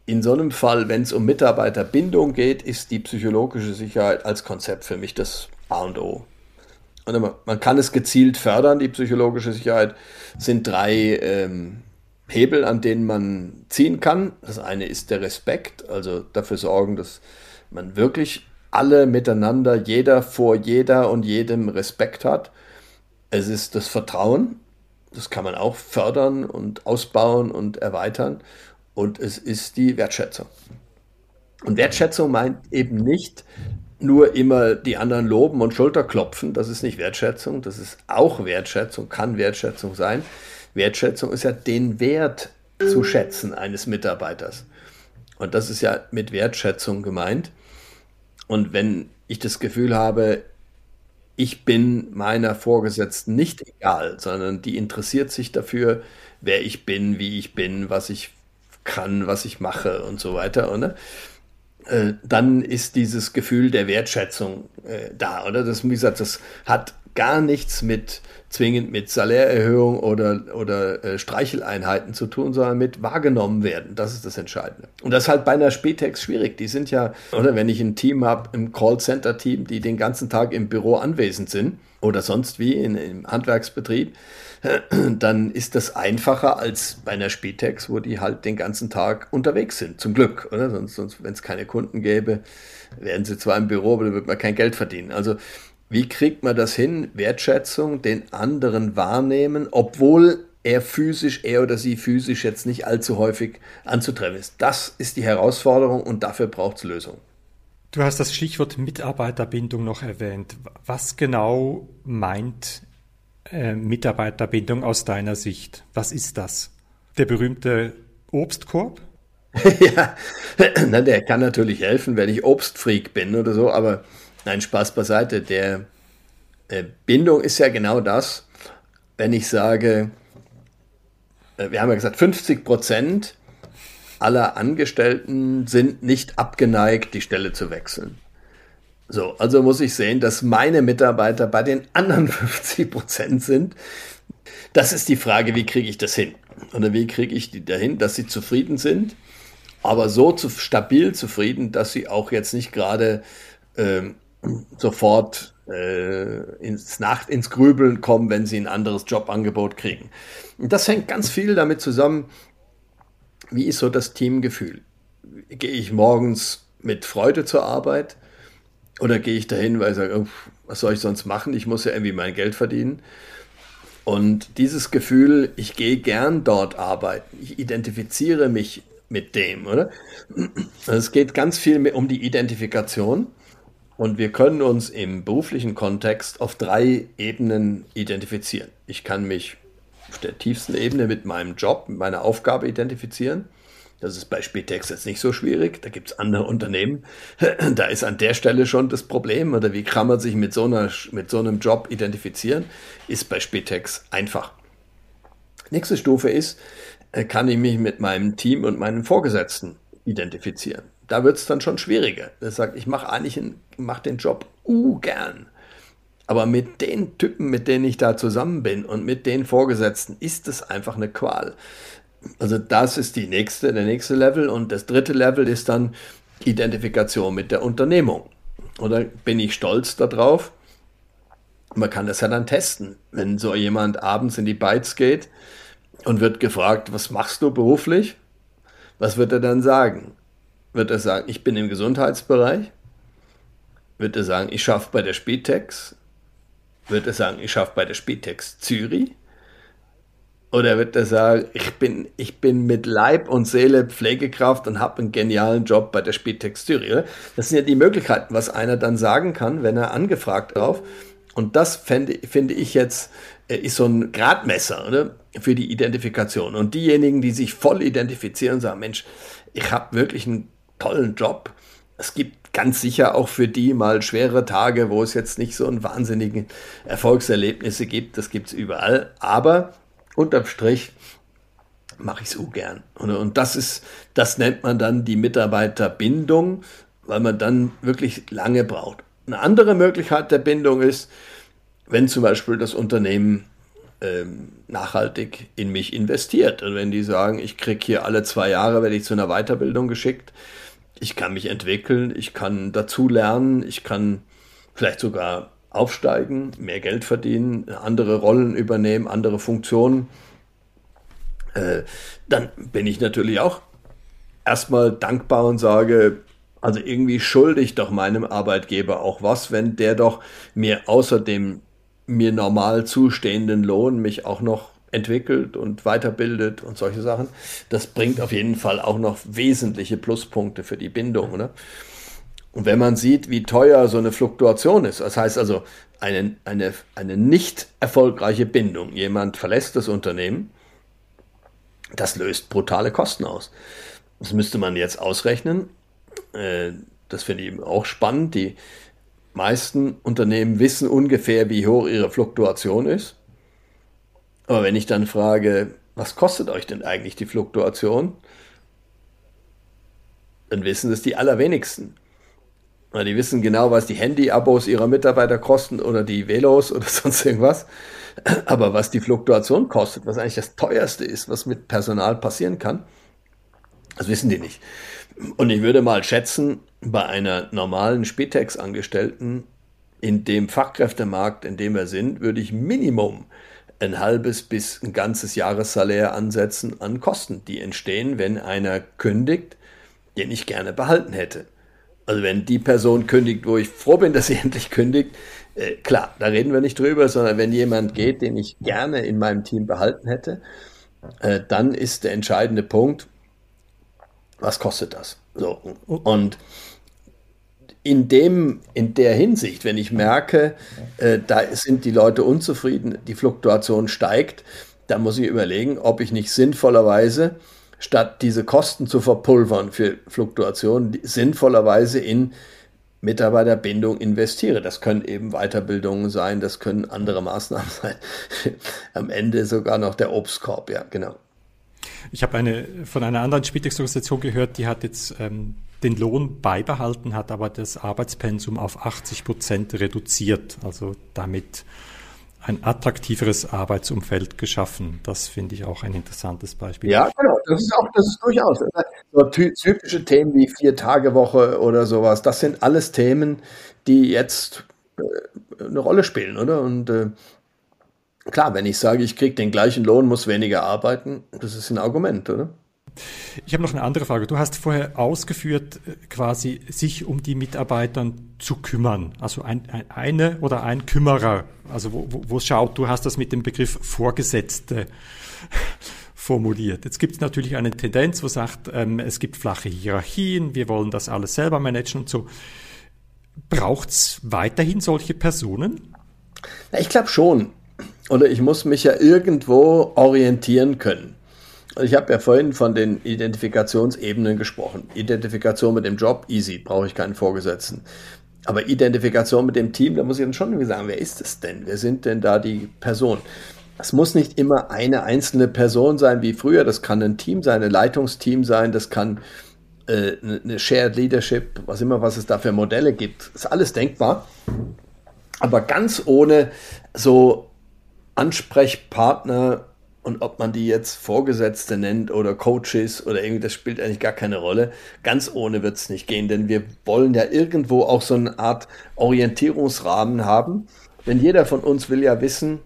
in so einem Fall, wenn es um Mitarbeiterbindung geht, ist die psychologische Sicherheit als Konzept für mich das A und O. Man kann es gezielt fördern, die psychologische Sicherheit sind drei ähm, Hebel, an denen man ziehen kann. Das eine ist der Respekt, also dafür sorgen, dass man wirklich alle miteinander, jeder vor jeder und jedem Respekt hat es ist das Vertrauen, das kann man auch fördern und ausbauen und erweitern. Und es ist die Wertschätzung. Und Wertschätzung meint eben nicht nur immer die anderen loben und Schulterklopfen. Das ist nicht Wertschätzung, das ist auch Wertschätzung, kann Wertschätzung sein. Wertschätzung ist ja den Wert zu schätzen eines Mitarbeiters. Und das ist ja mit Wertschätzung gemeint. Und wenn ich das Gefühl habe, ich bin meiner Vorgesetzten nicht egal, sondern die interessiert sich dafür, wer ich bin, wie ich bin, was ich kann, was ich mache und so weiter. Oder? Äh, dann ist dieses Gefühl der Wertschätzung äh, da, oder? Das, wie gesagt, das hat gar nichts mit zwingend mit Salärerhöhung oder, oder äh, Streicheleinheiten zu tun, sondern mit wahrgenommen werden. Das ist das Entscheidende. Und das ist halt bei einer Spätex schwierig. Die sind ja, oder wenn ich ein Team habe, im Callcenter-Team, die den ganzen Tag im Büro anwesend sind oder sonst wie in, im Handwerksbetrieb, dann ist das einfacher als bei einer Spätex, wo die halt den ganzen Tag unterwegs sind. Zum Glück, oder? Sonst, sonst wenn es keine Kunden gäbe, wären sie zwar im Büro, aber da wird man kein Geld verdienen. Also wie kriegt man das hin, Wertschätzung den anderen wahrnehmen, obwohl er physisch, er oder sie physisch jetzt nicht allzu häufig anzutreffen ist? Das ist die Herausforderung und dafür braucht es Lösungen. Du hast das Stichwort Mitarbeiterbindung noch erwähnt. Was genau meint äh, Mitarbeiterbindung aus deiner Sicht? Was ist das? Der berühmte Obstkorb? ja, der kann natürlich helfen, wenn ich Obstfreak bin oder so, aber Nein, Spaß beiseite. Der äh, Bindung ist ja genau das, wenn ich sage, äh, wir haben ja gesagt, 50 Prozent aller Angestellten sind nicht abgeneigt, die Stelle zu wechseln. So, also muss ich sehen, dass meine Mitarbeiter bei den anderen 50 Prozent sind. Das ist die Frage, wie kriege ich das hin? Oder wie kriege ich die dahin, dass sie zufrieden sind, aber so zu, stabil zufrieden, dass sie auch jetzt nicht gerade ähm, sofort äh, ins Nacht ins Grübeln kommen, wenn sie ein anderes Jobangebot kriegen. Und das hängt ganz viel damit zusammen, wie ist so das Teamgefühl? Gehe ich morgens mit Freude zur Arbeit oder gehe ich dahin, weil ich sage, was soll ich sonst machen? Ich muss ja irgendwie mein Geld verdienen. Und dieses Gefühl, ich gehe gern dort arbeiten, ich identifiziere mich mit dem, oder? Also es geht ganz viel um die Identifikation. Und wir können uns im beruflichen Kontext auf drei Ebenen identifizieren. Ich kann mich auf der tiefsten Ebene mit meinem Job, mit meiner Aufgabe identifizieren. Das ist bei Spitex jetzt nicht so schwierig. Da gibt es andere Unternehmen. Da ist an der Stelle schon das Problem. Oder wie kann man sich mit so, einer, mit so einem Job identifizieren? Ist bei Spitex einfach. Nächste Stufe ist, äh, kann ich mich mit meinem Team und meinen Vorgesetzten identifizieren. Da wird es dann schon schwieriger. Er sagt, ich mache eigentlich einen, mach den Job uh, gern. Aber mit den Typen, mit denen ich da zusammen bin und mit den Vorgesetzten, ist es einfach eine Qual. Also das ist die nächste, der nächste Level. Und das dritte Level ist dann Identifikation mit der Unternehmung. Oder bin ich stolz darauf? Man kann das ja dann testen. Wenn so jemand abends in die Bytes geht und wird gefragt, was machst du beruflich? Was wird er dann sagen? Wird er sagen, ich bin im Gesundheitsbereich? Wird er sagen, ich schaffe bei der Spitex? Wird er sagen, ich schaffe bei der Spitex Zürich? Oder wird er sagen, ich bin, ich bin mit Leib und Seele Pflegekraft und habe einen genialen Job bei der Spitex? Das sind ja die Möglichkeiten, was einer dann sagen kann, wenn er angefragt darauf. Und das fände, finde ich jetzt, äh, ist so ein Gradmesser oder? für die Identifikation. Und diejenigen, die sich voll identifizieren und sagen, Mensch, ich habe wirklich einen tollen Job. Es gibt ganz sicher auch für die mal schwere Tage, wo es jetzt nicht so einen wahnsinnigen Erfolgserlebnisse gibt. Das gibt es überall. Aber unterm Strich mache ich es ungern. Und, und das ist, das nennt man dann die Mitarbeiterbindung, weil man dann wirklich lange braucht. Eine andere Möglichkeit der Bindung ist, wenn zum Beispiel das Unternehmen ähm, nachhaltig in mich investiert. Und wenn die sagen, ich kriege hier alle zwei Jahre, werde ich zu einer Weiterbildung geschickt, ich kann mich entwickeln, ich kann dazu lernen, ich kann vielleicht sogar aufsteigen, mehr Geld verdienen, andere Rollen übernehmen, andere Funktionen, äh, dann bin ich natürlich auch erstmal dankbar und sage, also irgendwie schulde ich doch meinem Arbeitgeber auch was, wenn der doch mir außer dem mir normal zustehenden Lohn mich auch noch entwickelt und weiterbildet und solche Sachen. Das bringt auf jeden Fall auch noch wesentliche Pluspunkte für die Bindung. Ne? Und wenn man sieht, wie teuer so eine Fluktuation ist, das heißt also eine, eine, eine nicht erfolgreiche Bindung, jemand verlässt das Unternehmen, das löst brutale Kosten aus. Das müsste man jetzt ausrechnen. Äh, das finde ich auch spannend. Die meisten Unternehmen wissen ungefähr, wie hoch ihre Fluktuation ist. Aber wenn ich dann frage, was kostet euch denn eigentlich die Fluktuation? Dann wissen es die allerwenigsten. Weil die wissen genau, was die Handy-Abos ihrer Mitarbeiter kosten oder die Velos oder sonst irgendwas. Aber was die Fluktuation kostet, was eigentlich das teuerste ist, was mit Personal passieren kann, das wissen die nicht. Und ich würde mal schätzen, bei einer normalen Spitex-Angestellten in dem Fachkräftemarkt, in dem wir sind, würde ich Minimum ein halbes bis ein ganzes Jahressalär ansetzen an Kosten, die entstehen, wenn einer kündigt, den ich gerne behalten hätte. Also wenn die Person kündigt, wo ich froh bin, dass sie endlich kündigt, äh, klar, da reden wir nicht drüber, sondern wenn jemand geht, den ich gerne in meinem Team behalten hätte, äh, dann ist der entscheidende Punkt, was kostet das? So. Und in dem, in der Hinsicht, wenn ich merke, äh, da sind die Leute unzufrieden, die Fluktuation steigt, dann muss ich überlegen, ob ich nicht sinnvollerweise, statt diese Kosten zu verpulvern für Fluktuationen, sinnvollerweise in Mitarbeiterbindung investiere. Das können eben Weiterbildungen sein, das können andere Maßnahmen sein. Am Ende sogar noch der Obstkorb, ja, genau. Ich habe eine von einer anderen Spitex-Organisation gehört, die hat jetzt ähm, den Lohn beibehalten, hat aber das Arbeitspensum auf 80 Prozent reduziert. Also damit ein attraktiveres Arbeitsumfeld geschaffen. Das finde ich auch ein interessantes Beispiel. Ja, genau. Das ist auch, das ist durchaus. So typische Themen wie Vier-Tage-Woche oder sowas, das sind alles Themen, die jetzt äh, eine Rolle spielen, oder? Und äh, klar, wenn ich sage, ich kriege den gleichen Lohn, muss weniger arbeiten, das ist ein Argument, oder? Ich habe noch eine andere Frage. Du hast vorher ausgeführt, äh, quasi sich um die Mitarbeiter zu kümmern. Also ein, ein, eine oder ein Kümmerer. Also wo, wo, schaut, du hast das mit dem Begriff Vorgesetzte formuliert. Jetzt gibt es natürlich eine Tendenz, wo sagt, ähm, es gibt flache Hierarchien, wir wollen das alles selber managen und so. Braucht es weiterhin solche Personen? ich glaube schon. Oder ich muss mich ja irgendwo orientieren können. Ich habe ja vorhin von den Identifikationsebenen gesprochen. Identifikation mit dem Job, easy, brauche ich keinen Vorgesetzten. Aber Identifikation mit dem Team, da muss ich dann schon sagen, wer ist es denn? Wer sind denn da die Personen? Es muss nicht immer eine einzelne Person sein wie früher. Das kann ein Team sein, ein Leitungsteam sein. Das kann äh, eine Shared Leadership, was immer, was es da für Modelle gibt. Ist alles denkbar. Aber ganz ohne so Ansprechpartner und ob man die jetzt Vorgesetzte nennt oder Coaches oder irgendwie, das spielt eigentlich gar keine Rolle. Ganz ohne wird es nicht gehen, denn wir wollen ja irgendwo auch so eine Art Orientierungsrahmen haben. Denn jeder von uns will ja wissen,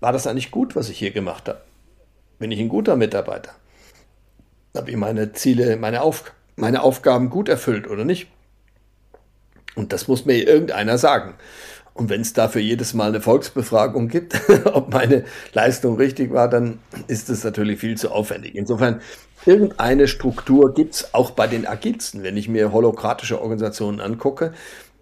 war das eigentlich gut, was ich hier gemacht habe? Bin ich ein guter Mitarbeiter? Habe ich meine Ziele, meine, Auf meine Aufgaben gut erfüllt oder nicht? Und das muss mir irgendeiner sagen. Und wenn es dafür jedes Mal eine Volksbefragung gibt, ob meine Leistung richtig war, dann ist es natürlich viel zu aufwendig. Insofern, irgendeine Struktur gibt es auch bei den agilsten. Wenn ich mir holokratische Organisationen angucke,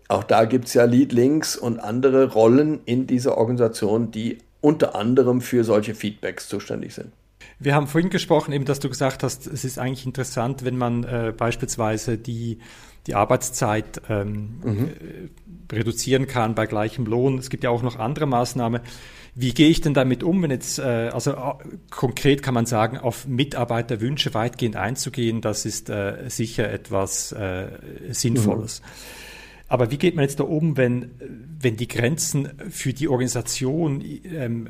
auch da gibt es ja Lead Links und andere Rollen in dieser Organisation, die unter anderem für solche Feedbacks zuständig sind. Wir haben vorhin gesprochen, eben, dass du gesagt hast, es ist eigentlich interessant, wenn man äh, beispielsweise die, die Arbeitszeit ähm, mhm. äh, reduzieren kann bei gleichem Lohn. Es gibt ja auch noch andere Maßnahmen. Wie gehe ich denn damit um, wenn jetzt, äh, also äh, konkret kann man sagen, auf Mitarbeiterwünsche weitgehend einzugehen, das ist äh, sicher etwas äh, Sinnvolles. Mhm. Aber wie geht man jetzt da um, wenn, wenn die Grenzen für die Organisation ähm,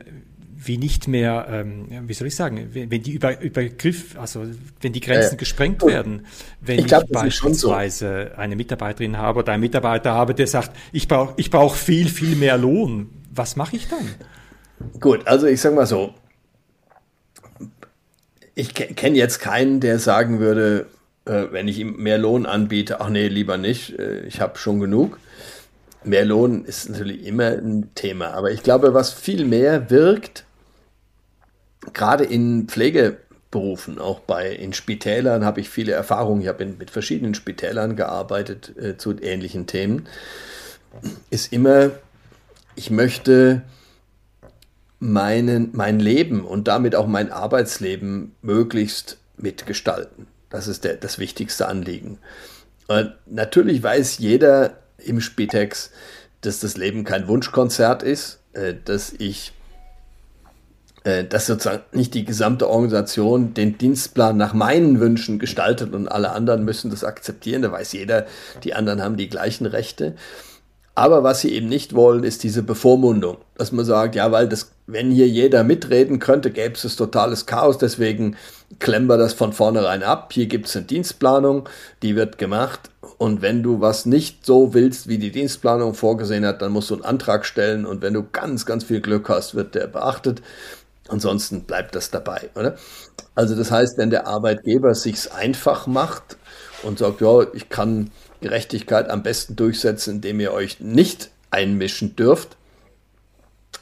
wie nicht mehr, ähm, wie soll ich sagen, wenn, die Über Übergriff, also wenn die Grenzen äh, gesprengt oh, werden, wenn ich, glaub, ich beispielsweise so. eine Mitarbeiterin habe oder einen Mitarbeiter habe, der sagt, ich brauche ich brauch viel, viel mehr Lohn, was mache ich dann? Gut, also ich sage mal so, ich kenne jetzt keinen, der sagen würde, äh, wenn ich ihm mehr Lohn anbiete, ach nee, lieber nicht, äh, ich habe schon genug. Mehr Lohn ist natürlich immer ein Thema, aber ich glaube, was viel mehr wirkt, gerade in Pflegeberufen, auch bei in Spitälern habe ich viele Erfahrungen. Ich habe mit verschiedenen Spitälern gearbeitet äh, zu ähnlichen Themen. Ist immer, ich möchte meinen, mein Leben und damit auch mein Arbeitsleben möglichst mitgestalten. Das ist der, das wichtigste Anliegen. Und natürlich weiß jeder im Spitex, dass das Leben kein Wunschkonzert ist, äh, dass ich äh, dass sozusagen nicht die gesamte Organisation den Dienstplan nach meinen Wünschen gestaltet und alle anderen müssen das akzeptieren. Da weiß jeder, die anderen haben die gleichen Rechte. Aber was sie eben nicht wollen, ist diese Bevormundung, dass man sagt, ja, weil das, wenn hier jeder mitreden könnte, gäbe es totales Chaos, deswegen klemmen wir das von vornherein ab. Hier gibt es eine Dienstplanung, die wird gemacht. Und wenn du was nicht so willst, wie die Dienstplanung vorgesehen hat, dann musst du einen Antrag stellen. Und wenn du ganz, ganz viel Glück hast, wird der beachtet. Ansonsten bleibt das dabei, oder? Also das heißt, wenn der Arbeitgeber sich's einfach macht und sagt, ja, ich kann Gerechtigkeit am besten durchsetzen, indem ihr euch nicht einmischen dürft,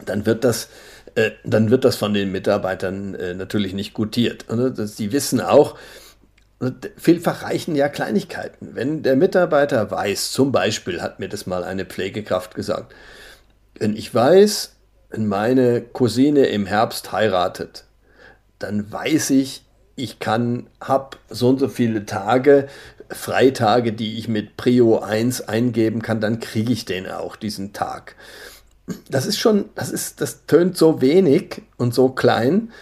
dann wird das, äh, dann wird das von den Mitarbeitern äh, natürlich nicht gutiert. Oder? Die wissen auch, vielfach reichen ja Kleinigkeiten. Wenn der Mitarbeiter weiß, zum Beispiel hat mir das mal eine Pflegekraft gesagt, wenn ich weiß, wenn meine Cousine im Herbst heiratet, dann weiß ich, ich kann, hab so und so viele Tage, Freitage, die ich mit Prio 1 eingeben kann, dann kriege ich den auch, diesen Tag. Das ist schon, das ist, das tönt so wenig und so klein,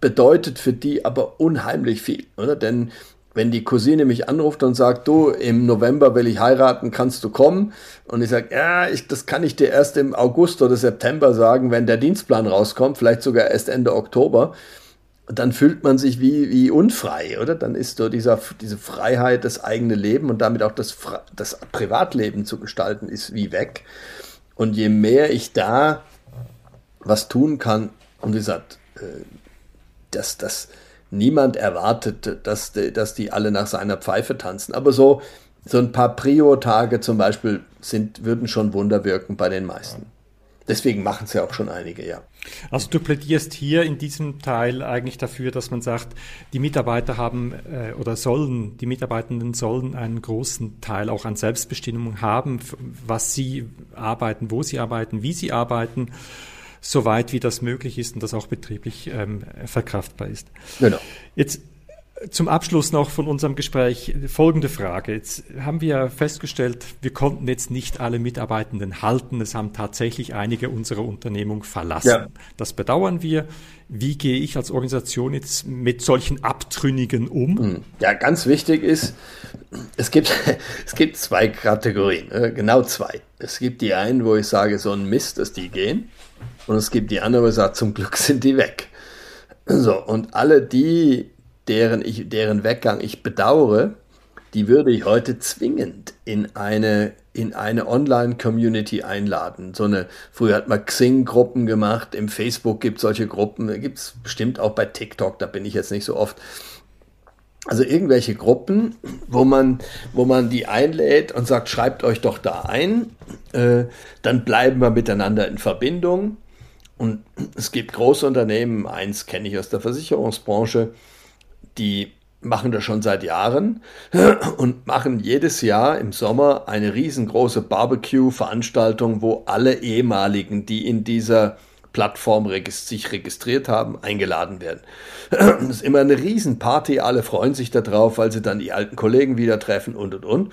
bedeutet für die aber unheimlich viel, oder? Denn wenn die Cousine mich anruft und sagt, du, im November will ich heiraten, kannst du kommen? Und ich sage, ja, ich, das kann ich dir erst im August oder September sagen, wenn der Dienstplan rauskommt, vielleicht sogar erst Ende Oktober dann fühlt man sich wie, wie unfrei, oder? Dann ist so dieser, diese Freiheit, das eigene Leben und damit auch das, das Privatleben zu gestalten, ist wie weg. Und je mehr ich da was tun kann, und wie gesagt, äh, dass das niemand erwartet, dass, dass die alle nach seiner Pfeife tanzen. Aber so, so ein paar Prio-Tage zum Beispiel sind, würden schon Wunder wirken bei den meisten. Deswegen machen es ja auch schon einige, ja. Also du plädierst hier in diesem Teil eigentlich dafür, dass man sagt, die Mitarbeiter haben äh, oder sollen, die Mitarbeitenden sollen einen großen Teil auch an Selbstbestimmung haben, was sie arbeiten, wo sie arbeiten, wie sie arbeiten. Soweit wie das möglich ist und das auch betrieblich ähm, verkraftbar ist. Genau. Jetzt zum Abschluss noch von unserem Gespräch folgende Frage. Jetzt haben wir festgestellt, wir konnten jetzt nicht alle Mitarbeitenden halten. Es haben tatsächlich einige unserer Unternehmung verlassen. Ja. Das bedauern wir. Wie gehe ich als Organisation jetzt mit solchen Abtrünnigen um? Hm. Ja, ganz wichtig ist, es gibt, es gibt zwei Kategorien, äh, genau zwei. Es gibt die einen, wo ich sage, so ein Mist, dass die gehen. Und es gibt die anderen, wo ich sage, zum Glück sind die weg. So, und alle die, deren, ich, deren Weggang ich bedauere, die würde ich heute zwingend in eine, in eine Online-Community einladen. So eine, früher hat man Xing-Gruppen gemacht, im Facebook gibt es solche Gruppen, gibt es bestimmt auch bei TikTok, da bin ich jetzt nicht so oft. Also irgendwelche Gruppen, wo man, wo man die einlädt und sagt, schreibt euch doch da ein, äh, dann bleiben wir miteinander in Verbindung. Und es gibt große Unternehmen, eins kenne ich aus der Versicherungsbranche, die machen das schon seit Jahren und machen jedes Jahr im Sommer eine riesengroße Barbecue-Veranstaltung, wo alle ehemaligen, die in dieser Plattform sich registriert haben, eingeladen werden. Das ist immer eine Riesenparty, alle freuen sich darauf, weil sie dann die alten Kollegen wieder treffen und und und.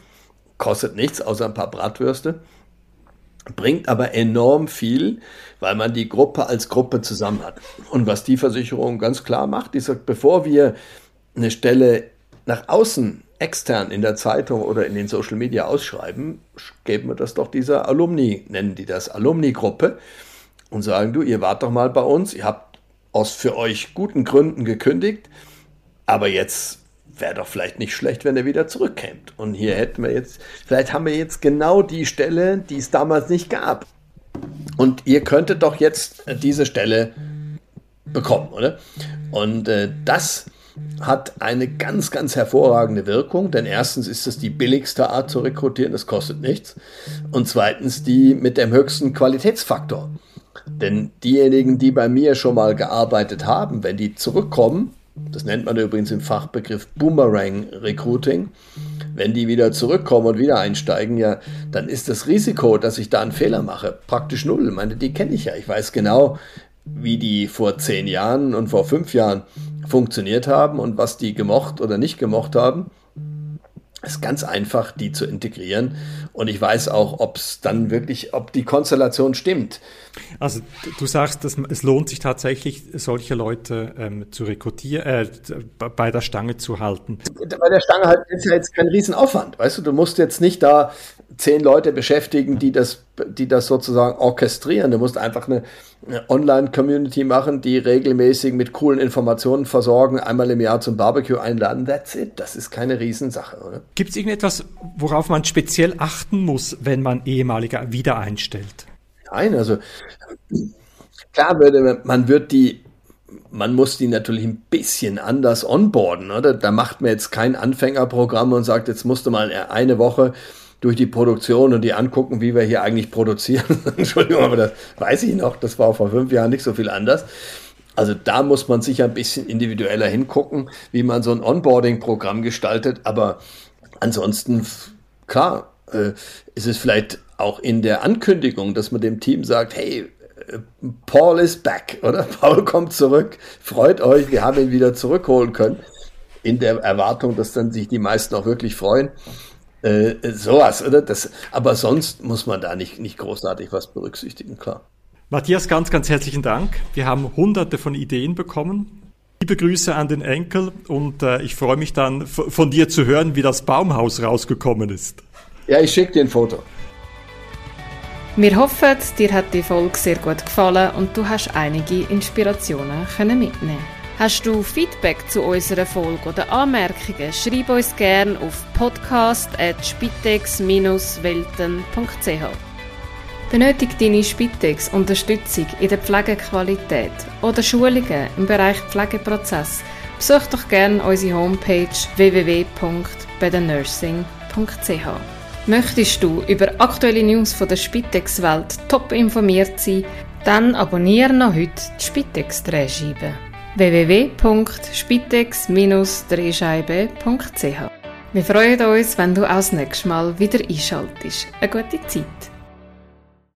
Kostet nichts, außer ein paar Bratwürste. Bringt aber enorm viel, weil man die Gruppe als Gruppe zusammen hat. Und was die Versicherung ganz klar macht, die sagt, bevor wir eine Stelle nach außen extern in der Zeitung oder in den Social Media ausschreiben, geben wir das doch dieser Alumni, nennen die das Alumni-Gruppe und sagen, du, ihr wart doch mal bei uns, ihr habt aus für euch guten Gründen gekündigt, aber jetzt wäre doch vielleicht nicht schlecht, wenn er wieder zurückkämt. Und hier hätten wir jetzt, vielleicht haben wir jetzt genau die Stelle, die es damals nicht gab. Und ihr könntet doch jetzt diese Stelle bekommen, oder? Und äh, das hat eine ganz, ganz hervorragende Wirkung, denn erstens ist es die billigste Art zu rekrutieren, das kostet nichts, und zweitens die mit dem höchsten Qualitätsfaktor. Denn diejenigen, die bei mir schon mal gearbeitet haben, wenn die zurückkommen, das nennt man übrigens im Fachbegriff Boomerang Recruiting, wenn die wieder zurückkommen und wieder einsteigen, ja, dann ist das Risiko, dass ich da einen Fehler mache, praktisch null. Ich meine, die kenne ich ja. Ich weiß genau, wie die vor zehn Jahren und vor fünf Jahren funktioniert haben und was die gemocht oder nicht gemocht haben. Es ist ganz einfach, die zu integrieren. Und ich weiß auch, ob es dann wirklich, ob die Konstellation stimmt. Also du sagst, dass es lohnt sich tatsächlich, solche Leute ähm, zu rekrutieren, äh, bei der Stange zu halten. Bei der Stange halt ist ja jetzt kein Riesenaufwand. Weißt du, du musst jetzt nicht da zehn Leute beschäftigen, die das, die das sozusagen orchestrieren. Du musst einfach eine, eine Online-Community machen, die regelmäßig mit coolen Informationen versorgen, einmal im Jahr zum Barbecue einladen. That's it. Das ist keine Riesensache, oder? Gibt es irgendetwas, worauf man speziell achten muss, wenn man ehemalige wieder einstellt? Nein, also klar würde man wird die man muss die natürlich ein bisschen anders onboarden, oder? Da macht man jetzt kein Anfängerprogramm und sagt, jetzt musst du mal eine Woche durch die Produktion und die angucken, wie wir hier eigentlich produzieren. Entschuldigung, aber das weiß ich noch, das war vor fünf Jahren nicht so viel anders. Also da muss man sicher ein bisschen individueller hingucken, wie man so ein Onboarding-Programm gestaltet. Aber ansonsten, klar, äh, ist es vielleicht auch in der Ankündigung, dass man dem Team sagt, hey, äh, Paul is back, oder? Paul kommt zurück, freut euch, wir haben ihn wieder zurückholen können. In der Erwartung, dass dann sich die meisten auch wirklich freuen. Äh, sowas, oder? Das, aber sonst muss man da nicht, nicht großartig was berücksichtigen, klar. Matthias, ganz, ganz herzlichen Dank. Wir haben hunderte von Ideen bekommen. Liebe Grüße an den Enkel und äh, ich freue mich dann von dir zu hören, wie das Baumhaus rausgekommen ist. Ja, ich schicke dir ein Foto. Wir hoffen, dir hat die Folge sehr gut gefallen und du hast einige Inspirationen können mitnehmen Hast du Feedback zu unserer Folge oder Anmerkungen? Schreib uns gerne auf podcast.spitex-welten.ch. Benötigt deine Spitex Unterstützung in der Pflegequalität oder Schulungen im Bereich Pflegeprozess? Besuch doch gerne unsere Homepage www.bedennursing.ch. Möchtest du über aktuelle News von der Spitex-Welt top informiert sein, dann abonniere noch heute die Spitex-Drehscheibe www.spitex-drehscheibe.ch. Wir freuen uns, wenn du auch das nächste Mal wieder einschaltest. Eine gute Zeit!